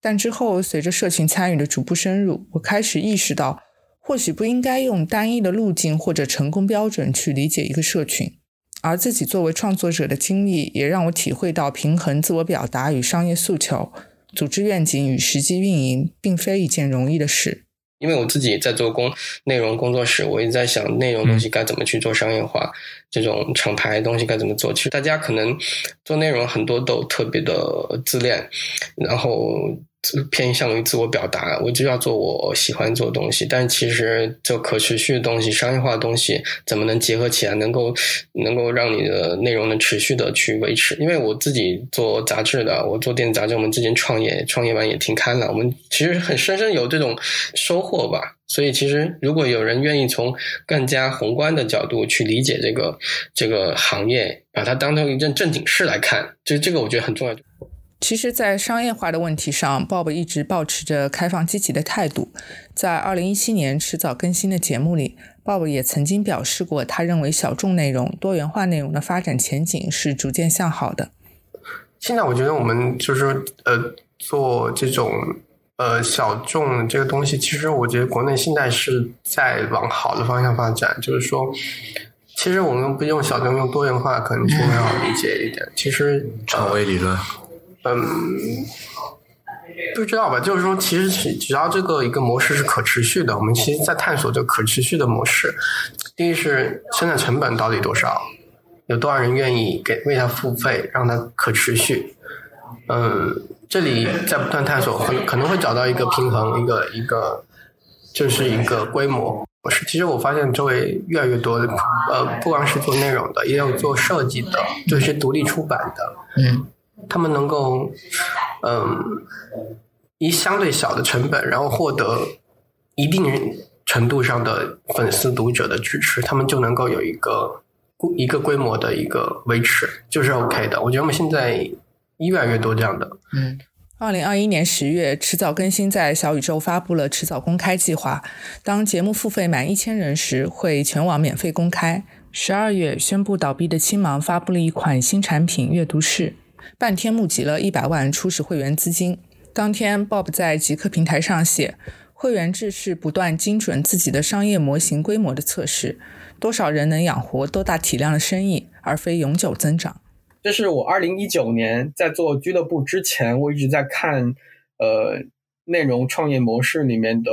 Speaker 1: 但之后，随着社群参与的逐步深入，我开始意识到，或许不应该用单一的路径或者成功标准去理解一个社群。而自己作为创作者的经历，也让我体会到，平衡自我表达与商业诉求，组织愿景与实际运营，并非一件容易的事。
Speaker 3: 因为我自己在做工内容工作室，我一直在想内容东西该怎么去做商业化，这种厂牌东西该怎么做。其实大家可能做内容很多都特别的自恋，然后。偏向于自我表达，我就要做我喜欢做的东西。但其实，做可持续的东西、商业化的东西，怎么能结合起来，能够能够让你的内容能持续的去维持？因为我自己做杂志的，我做电子杂志，我们之前创业，创业完也停刊了。我们其实很深深有这种收获吧。所以，其实如果有人愿意从更加宏观的角度去理解这个这个行业，把它当成一件正经事来看，这这个我觉得很重要。
Speaker 1: 其实，在商业化的问题上，Bob 一直保持着开放积极的态度。在2017年迟早更新的节目里，Bob 也曾经表示过，他认为小众内容、多元化内容的发展前景是逐渐向好的。
Speaker 3: 现在我觉得我们就是呃做这种呃小众这个东西，其实我觉得国内现在是在往好的方向发展。就是说，其实我们不用小众，用多元化可能就会好理解一点。其实
Speaker 15: 长尾理论。
Speaker 3: 嗯，不知道吧？就是说，其实只只要这个一个模式是可持续的，我们其实在探索这个可持续的模式。第一是生产成本到底多少，有多少人愿意给为它付费，让它可持续。嗯，这里在不断探索，可可能会找到一个平衡，一个一个就是一个规模模式。其实我发现周围越来越多的，呃，不光是做内容的，也有做设计的，就是独立出版的，
Speaker 1: 嗯。
Speaker 3: 他们能够，嗯，以相对小的成本，然后获得一定程度上的粉丝读者的支持，他们就能够有一个一个规模的一个维持，就是 OK 的。我觉得我们现在越来越多这样的。
Speaker 1: 嗯，二零二一年十月，迟早更新在小宇宙发布了迟早公开计划，当节目付费满一千人时，会全网免费公开。十二月宣布倒闭的青芒发布了一款新产品阅读室。半天募集了一百万初始会员资金。当天，Bob 在极客平台上写：“会员制是不断精准自己的商业模型规模的测试，多少人能养活多大体量的生意，而非永久增长。
Speaker 2: 这是我二零一九年在做俱乐部之前，我一直在看，呃，内容创业模式里面的，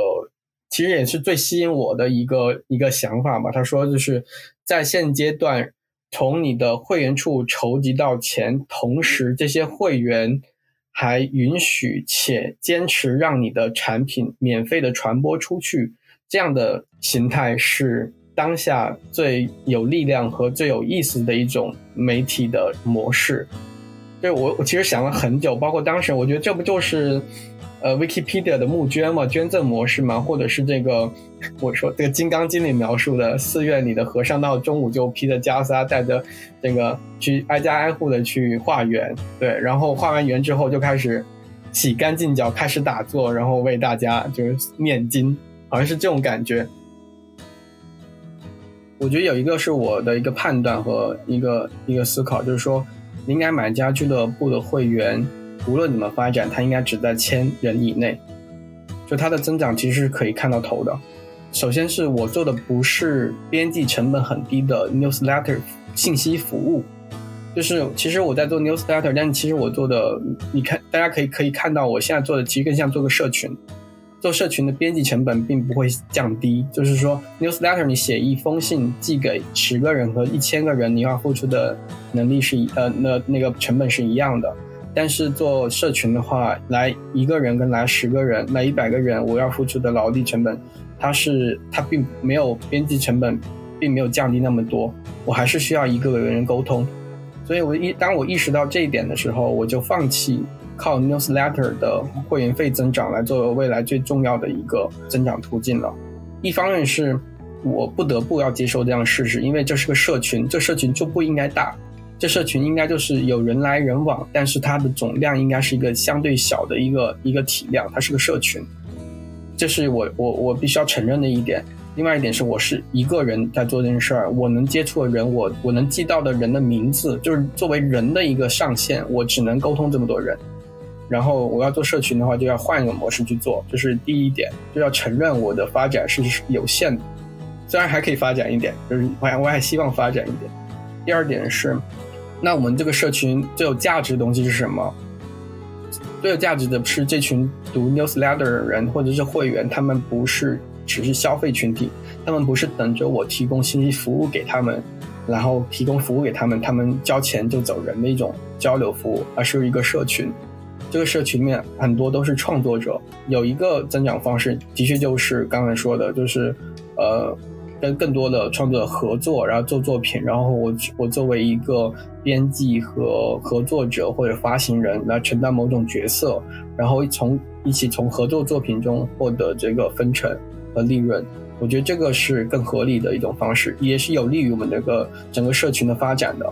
Speaker 2: 其实也是最吸引我的一个一个想法吧。他说，就是在现阶段，从你的会员处筹集到钱，同时这些会员还允许且坚持让你的产品免费的传播出去，这样的形态是。当下最有力量和最有意思的一种媒体的模式，对我我其实想了很久，包括当时我觉得这不就是呃 Wikipedia 的募捐嘛，捐赠模式嘛，或者是这个我说这个《金刚经》里描述的寺院里的和尚到中午就披着袈裟，带着这个去挨家挨户的去化缘，对，然后化完缘之后就开始洗干净脚，开始打坐，然后为大家就是念经，好像是这种感觉。我觉得有一个是我的一个判断和一个一个思考，就是说，灵感买家俱乐部的会员，无论怎么发展，它应该只在千人以内，就它的增长其实是可以看到头的。首先是我做的不是编辑成本很低的 newsletter 信息服务，就是其实我在做 newsletter，但其实我做的，你看大家可以可以看到，我现在做的其实更像做个社群。做社群的编辑成本并不会降低，就是说，newsletter 你写一封信寄给十个人和一千个人，你要付出的能力是一呃那那个成本是一样的。但是做社群的话，来一个人跟来十个人，来一百个人，我要付出的劳力成本，它是它并没有边际成本，并没有降低那么多，我还是需要一个个人沟通。所以我一当我意识到这一点的时候，我就放弃。靠 newsletter 的会员费增长来作为未来最重要的一个增长途径了。一方面是我不得不要接受这样的事实，因为这是个社群，这社群就不应该大，这社群应该就是有人来人往，但是它的总量应该是一个相对小的一个一个体量，它是个社群，这是我我我必须要承认的一点。另外一点是，我是一个人在做这件事儿，我能接触的人，我我能记到的人的名字，就是作为人的一个上限，我只能沟通这么多人。然后我要做社群的话，就要换一个模式去做，这是第一点，就要承认我的发展是有限的，虽然还可以发展一点，就是我还我还希望发展一点。第二点是，那我们这个社群最有价值的东西是什么？最有价值的是这群读 newsletter 的人或者是会员，他们不是只是消费群体，他们不是等着我提供信息服务给他们，然后提供服务给他们，他们交钱就走人的一种交流服务，而是一个社群。这个社群里面很多都是创作者，有一个增长方式，的确就是刚才说的，就是呃，跟更多的创作者合作，然后做作品，然后我我作为一个编辑和合作者或者发行人来承担某种角色，然后从一起从合作作品中获得这个分成和利润，我觉得这个是更合理的一种方式，也是有利于我们这个整个社群的发展的。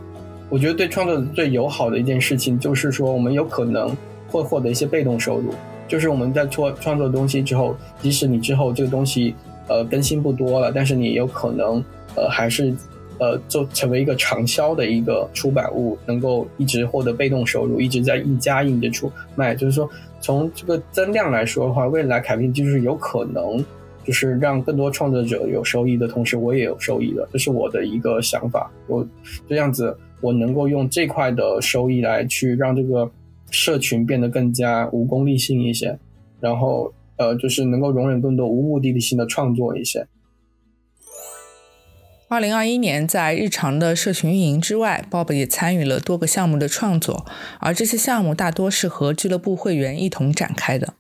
Speaker 2: 我觉得对创作者最友好的一件事情，就是说我们有可能。会获得一些被动收入，就是我们在做创作东西之后，即使你之后这个东西呃更新不多了，但是你有可能呃还是呃做成为一个长销的一个出版物，能够一直获得被动收入，一直在印加印着出卖。就是说，从这个增量来说的话，未来凯宾就是有可能就是让更多创作者有收益的同时，我也有收益的，这是我的一个想法。我这样子，我能够用这块的收益来去让这个。社群变得更加无功利性一些，然后呃，就是能够容忍更多无目的性的创作一些。
Speaker 1: 二零二一年，在日常的社群运营之外，Bob 也参与了多个项目的创作，而这些项目大多是和俱乐部会员一同展开的。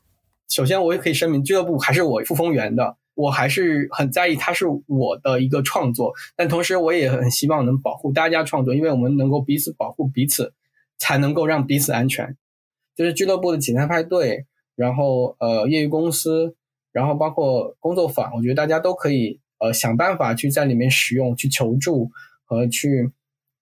Speaker 2: 首先，我也可以声明，俱乐部还是我付风源的，我还是很在意它是我的一个创作，但同时我也很希望能保护大家创作，因为我们能够彼此保护彼此，才能够让彼此安全。就是俱乐部的简单派对，然后呃业余公司，然后包括工作坊，我觉得大家都可以呃想办法去在里面使用，去求助和去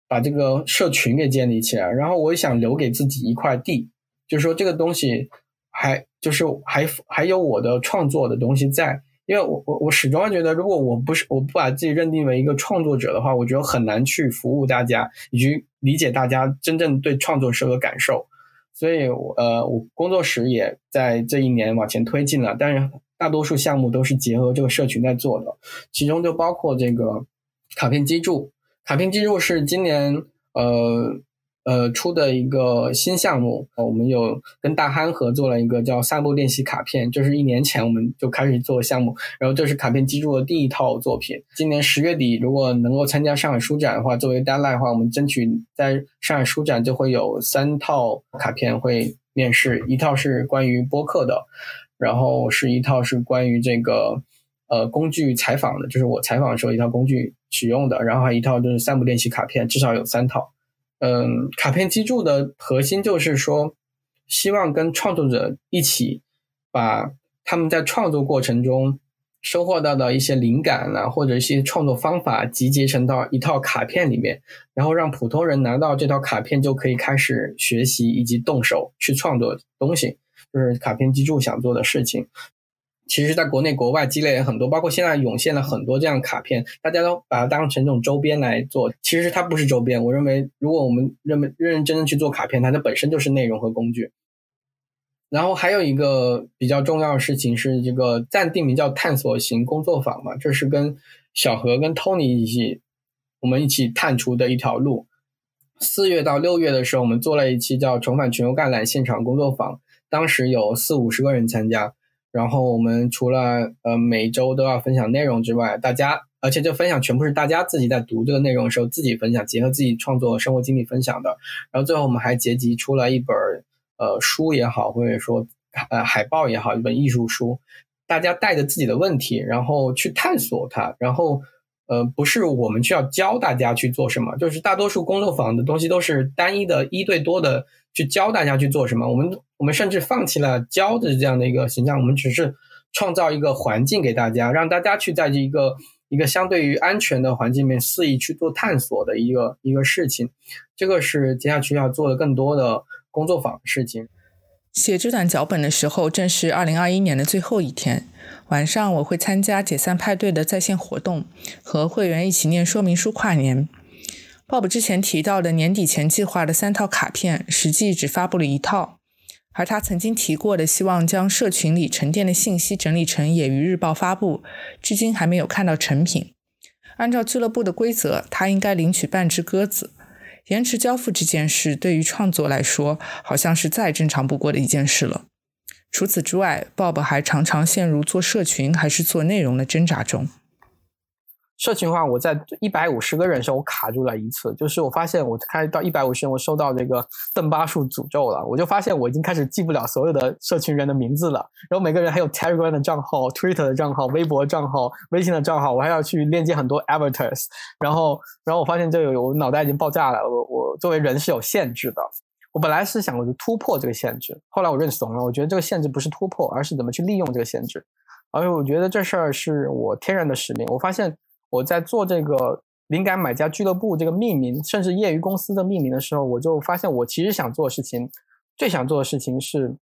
Speaker 2: 把这个社群给建立起来。然后我也想留给自己一块地，就是说这个东西还就是还还有我的创作的东西在，因为我我我始终觉得，如果我不是我不把自己认定为一个创作者的话，我觉得很难去服务大家，以及理解大家真正对创作是个感受。所以，呃，我工作室也在这一年往前推进了。但是，大多数项目都是结合这个社群在做的，其中就包括这个卡片机柱。卡片机柱是今年呃。呃，出的一个新项目，我们有跟大憨合作了一个叫散步练习卡片，就是一年前我们就开始做项目，然后这是卡片记住的第一套作品。今年十月底如果能够参加上海书展的话，作为 deadline 的话，我们争取在上海书展就会有三套卡片会面试，一套是关于播客的，然后是一套是关于这个呃工具采访的，就是我采访的时候一套工具使用的，然后还一套就是散步练习卡片，至少有三套。嗯，卡片基柱的核心就是说，希望跟创作者一起把他们在创作过程中收获到的一些灵感啊，或者一些创作方法集结成到一套卡片里面，然后让普通人拿到这套卡片就可以开始学习以及动手去创作东西，就是卡片基柱想做的事情。其实，在国内国外积累了很多，包括现在涌现了很多这样卡片，大家都把它当成这种周边来做。其实它不是周边，我认为，如果我们认认认真真去做卡片，它的本身就是内容和工具。然后还有一个比较重要的事情是，这个暂定名叫探索型工作坊嘛，这是跟小何跟 Tony 一起，我们一起探出的一条路。四月到六月的时候，我们做了一期叫“重返全球橄榄”现场工作坊，当时有四五十个人参加。然后我们除了呃每周都要分享内容之外，大家而且这分享全部是大家自己在读这个内容的时候自己分享，结合自己创作生活经历分享的。然后最后我们还结集出来一本呃书也好，或者说呃海报也好，一本艺术书，大家带着自己的问题，然后去探索它。然后呃不是我们需要教大家去做什么，就是大多数工作坊的东西都是单一的一对多的。去教大家去做什么，我们我们甚至放弃了教的这样的一个形象，我们只是创造一个环境给大家，让大家去在这一个一个相对于安全的环境里面肆意去做探索的一个一个事情。这个是接下去要做的更多的工作坊的事情。
Speaker 1: 写这段脚本的时候，正是二零二一年的最后一天晚上，我会参加解散派对的在线活动，和会员一起念说明书跨年。Bob 之前提到的年底前计划的三套卡片，实际只发布了一套，而他曾经提过的希望将社群里沉淀的信息整理成《野鱼日报》发布，至今还没有看到成品。按照俱乐部的规则，他应该领取半只鸽子。延迟交付这件事对于创作来说，好像是再正常不过的一件事了。除此之外，Bob 还常常陷入做社群还是做内容的挣扎中。
Speaker 2: 社群化，我在一百五十个人的时候我卡住了一次，就是我发现我开到一百五十人，我收到这个邓巴数诅咒了，我就发现我已经开始记不了所有的社群人的名字了，然后每个人还有 Telegram 的账号、Twitter 的账号、微博账号、微信的账号，我还要去链接很多 avatars，然后，然后我发现这有我脑袋已经爆炸了，我我作为人是有限制的，我本来是想我就突破这个限制，后来我认怂了，我觉得这个限制不是突破，而是怎么去利用这个限制，而且我觉得这事儿是我天然的使命，我发现。我在做这个灵感买家俱乐部这个命名，甚至业余公司的命名的时候，我就发现我其实想做的事情，最想做的事情是，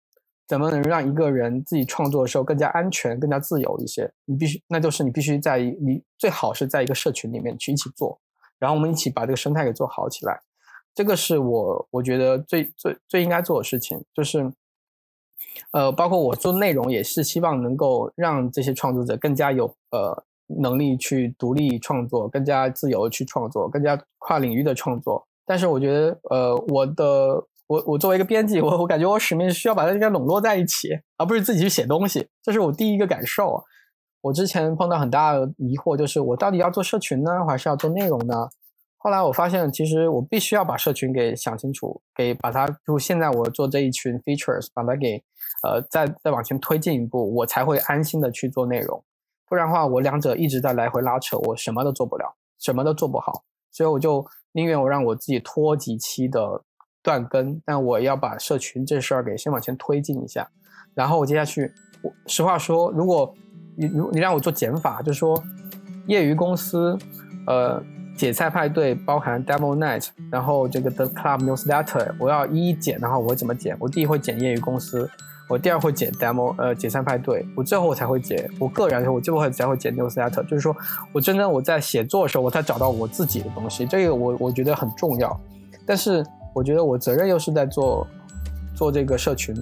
Speaker 2: 怎么能让一个人自己创作的时候更加安全、更加自由一些？你必须，那就是你必须在你最好是在一个社群里面去一起做，然后我们一起把这个生态给做好起来。这个是我我觉得最最最应该做的事情，就是，呃，包括我做内容也是希望能够让这些创作者更加有呃。能力去独立创作，更加自由去创作，更加跨领域的创作。但是我觉得，呃，我的我我作为一个编辑，我我感觉我使命需要把它应该笼络在一起，而不是自己去写东西。这是我第一个感受。我之前碰到很大的疑惑，就是我到底要做社群呢，还是要做内容呢？后来我发现，其实我必须要把社群给想清楚，给把它就现在我做这一群 features，把它给呃再再往前推进一步，我才会安心的去做内容。不然的话，我两者一直在来回拉扯，我什么都做不了，什么都做不好，所以我就宁愿我让我自己拖几期的断更，但我要把社群这事儿给先往前推进一下。然后我接下去，我实话说，如果你如你让我做减法，就是说业余公司，呃，解菜派对包含 Demo Night，然后这个 The Club Newsletter，我要一一剪，然后我会怎么剪？我第一会剪业余公司。我第二会剪 demo，呃，解散派对。我最后我才会剪，我个人我最后才会剪 newsletter。就是说我真正我在写作的时候，我才找到我自己的东西。这个我我觉得很重要。但是我觉得我责任又是在做做这个社群，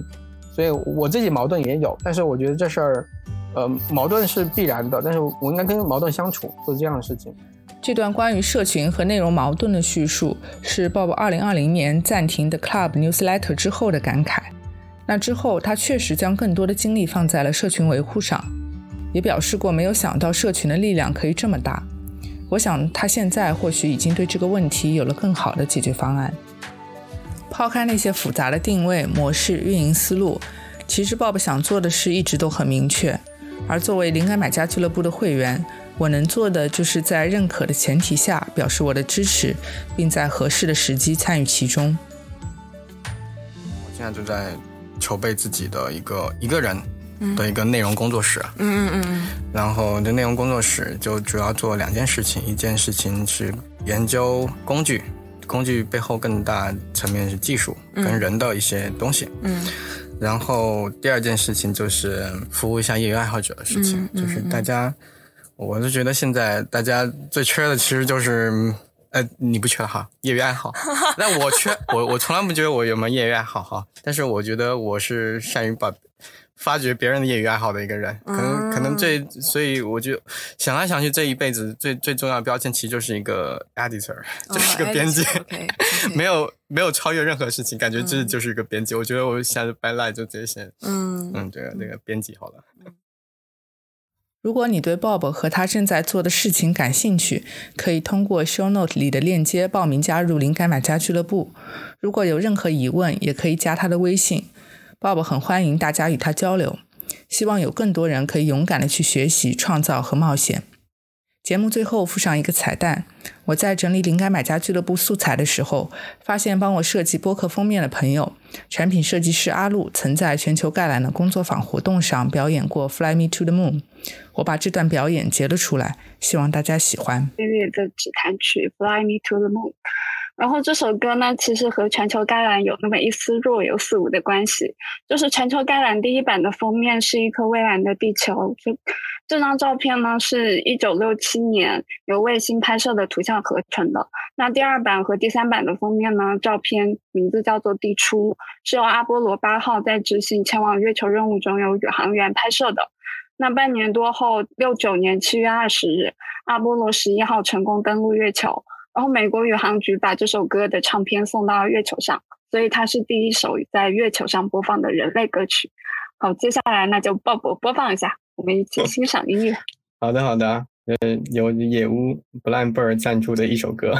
Speaker 2: 所以我自己矛盾也有。但是我觉得这事儿
Speaker 16: 呃，矛盾是必然的，但是我应该跟矛盾相处，做这样的事情。
Speaker 1: 这段关于社群和内容矛盾的叙述，是 Bob 2020年暂停的 Club Newsletter 之后的感慨。那之后，他确实将更多的精力放在了社群维护上，也表示过没有想到社群的力量可以这么大。我想他现在或许已经对这个问题有了更好的解决方案。抛开那些复杂的定位模式、运营思路，其实 Bob 想做的事一直都很明确。而作为灵感买家俱乐部的会员，我能做的就是在认可的前提下表示我的支持，并在合适的时机参与其中。
Speaker 2: 我现在就在筹备自己的一个一个人的一个内容工作室。
Speaker 7: 嗯嗯嗯。
Speaker 2: 然后这内容工作室就主要做两件事情，一件事情是研究工具，工具背后更大层面是技术跟人的一些东西。
Speaker 7: 嗯。
Speaker 2: 然后第二件事情就是服务一下业余爱好者的事情，就是大家，我是觉得现在大家最缺的其实就是，呃，你不缺哈，业余爱好，那我缺，我我从来不觉得我有没有业余爱好哈，但是我觉得我是善于把。发掘别人的业余爱好的一个人，可能可能这，所以我就想来想去，这一辈子最最重要的标签其实就是一个 editor，就是一个编辑，没有没有超越任何事情，感觉这就是一个编辑。我觉得我下次 by light 就这些，嗯。嗯，这个这个编辑好了。
Speaker 1: 如果你对 Bob 和他正在做的事情感兴趣，可以通过 show note 里的链接报名加入灵感买家俱乐部。如果有任何疑问，也可以加他的微信。Bob 很欢迎大家与他交流，希望有更多人可以勇敢的去学习、创造和冒险。节目最后附上一个彩蛋：我在整理灵感买家俱乐部素材的时候，发现帮我设计播客封面的朋友，产品设计师阿路曾在全球概览的工作坊活动上表演过《Fly Me to the Moon》。我把这段表演截了出来，希望大家喜欢。
Speaker 15: 音乐的指弹曲《Fly Me to the Moon》。然后这首歌呢，其实和全球概览有那么一丝若有似无的关系。就是全球概览第一版的封面是一颗蔚蓝的地球，就这张照片呢是一九六七年由卫星拍摄的图像合成的。那第二版和第三版的封面呢，照片名字叫做《地出》，是由阿波罗八号在执行前往月球任务中由宇航员拍摄的。那半年多后，六九年七月二十日，阿波罗十一号成功登陆月球。然后美国宇航局把这首歌的唱片送到月球上，所以它是第一首在月球上播放的人类歌曲。好，接下来那就鲍勃播放一下，我们一起欣赏音乐。
Speaker 17: 好的，好的，呃，有野屋 Blind Bird 赞助的一首歌。